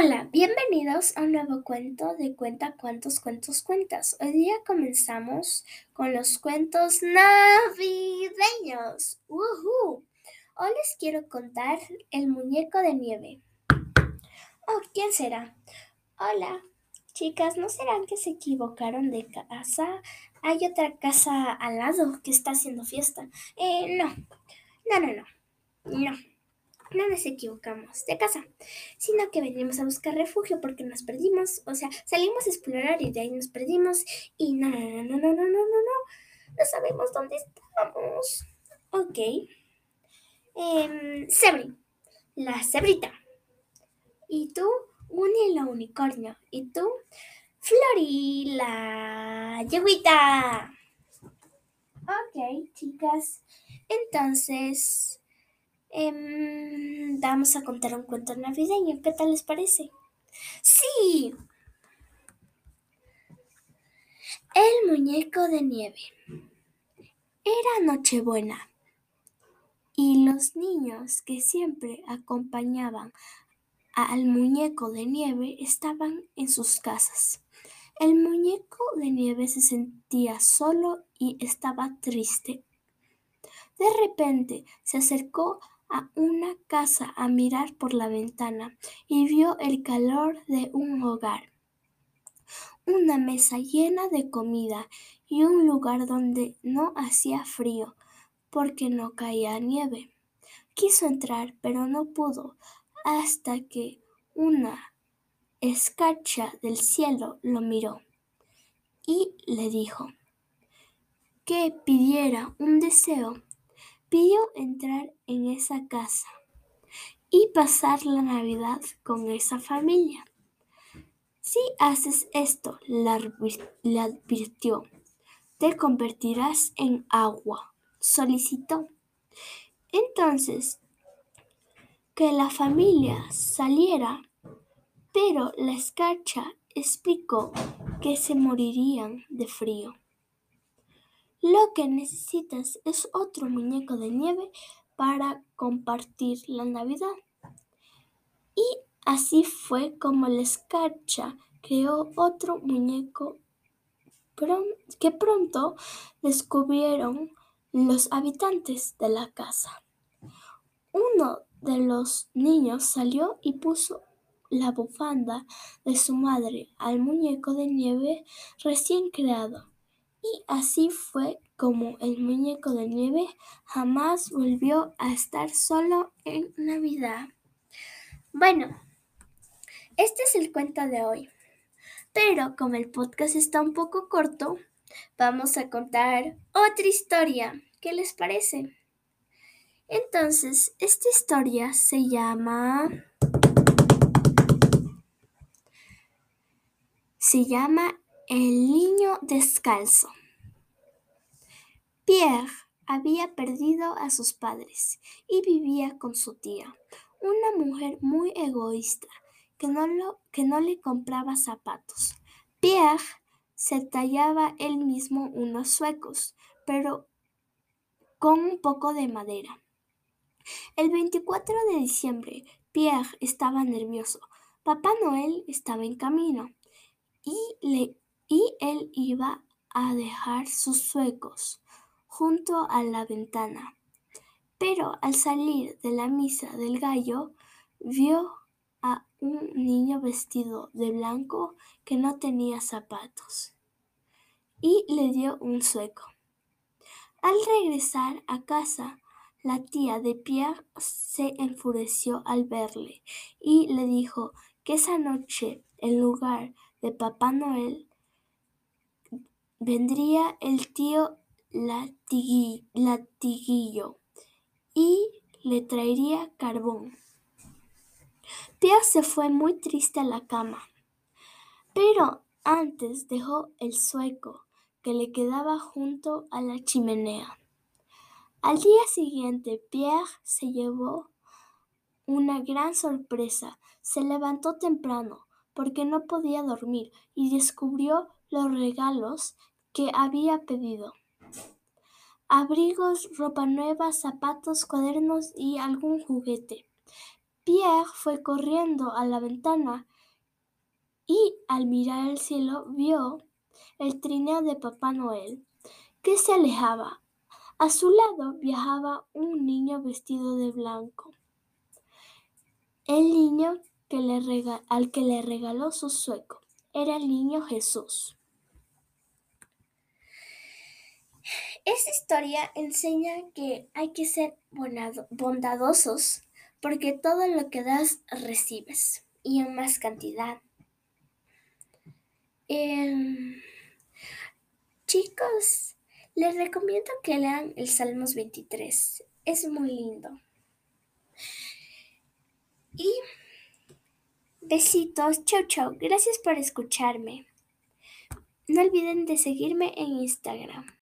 Hola, bienvenidos a un nuevo cuento de Cuenta cuántos cuentos cuentas. Hoy día comenzamos con los cuentos navideños. ¡Woohoo! Hoy les quiero contar El muñeco de nieve. Oh, ¿quién será? Hola, chicas, ¿no serán que se equivocaron de casa? Hay otra casa al lado que está haciendo fiesta. Eh, no, no, no, no, no no nos equivocamos de casa, sino que venimos a buscar refugio porque nos perdimos, o sea, salimos a explorar y de ahí nos perdimos y no, no, no, no, no, no, no, no, no, sabemos dónde estamos. Ok. Eh, Sebri, la cebrita. Y tú, Uni la unicornio. Y tú, Flori, la yeguita. Ok, chicas. Entonces, Em, vamos a contar un cuento navideño. ¿Qué tal les parece? Sí. El muñeco de nieve. Era Nochebuena y los niños que siempre acompañaban al muñeco de nieve estaban en sus casas. El muñeco de nieve se sentía solo y estaba triste. De repente se acercó a una casa a mirar por la ventana y vio el calor de un hogar, una mesa llena de comida y un lugar donde no hacía frío porque no caía nieve. Quiso entrar, pero no pudo, hasta que una escarcha del cielo lo miró y le dijo que pidiera un deseo Pidió entrar en esa casa y pasar la Navidad con esa familia. Si haces esto, le advirtió, te convertirás en agua, solicitó. Entonces, que la familia saliera, pero la escarcha explicó que se morirían de frío. Lo que necesitas es otro muñeco de nieve para compartir la Navidad. Y así fue como la escarcha creó otro muñeco que pronto descubrieron los habitantes de la casa. Uno de los niños salió y puso la bufanda de su madre al muñeco de nieve recién creado. Y así fue como el muñeco de nieve jamás volvió a estar solo en Navidad. Bueno, este es el cuento de hoy. Pero como el podcast está un poco corto, vamos a contar otra historia. ¿Qué les parece? Entonces, esta historia se llama... Se llama el niño descalzo. Pierre había perdido a sus padres y vivía con su tía, una mujer muy egoísta que no, le compraba zapatos. Pierre se tallaba él mismo unos suecos, pero con un poco de madera. El 24 de diciembre, Pierre estaba nervioso. Papá Noel estaba en camino y le y él iba a dejar sus suecos junto a la ventana. Pero al salir de la misa del gallo, vio a un niño vestido de blanco que no tenía zapatos y le dio un sueco. Al regresar a casa, la tía de Pierre se enfureció al verle y le dijo que esa noche, en lugar de Papá Noel, vendría el tío latiguillo y le traería carbón. Pierre se fue muy triste a la cama, pero antes dejó el sueco que le quedaba junto a la chimenea. Al día siguiente, Pierre se llevó una gran sorpresa. Se levantó temprano porque no podía dormir y descubrió los regalos que había pedido. Abrigos, ropa nueva, zapatos, cuadernos y algún juguete. Pierre fue corriendo a la ventana y al mirar al cielo vio el trineo de Papá Noel, que se alejaba. A su lado viajaba un niño vestido de blanco. El niño al que le regaló su sueco era el niño Jesús. Esta historia enseña que hay que ser bondadosos porque todo lo que das recibes y en más cantidad. Em, chicos, les recomiendo que lean el Salmos 23. Es muy lindo. Y besitos, chau chau. Gracias por escucharme. No olviden de seguirme en Instagram.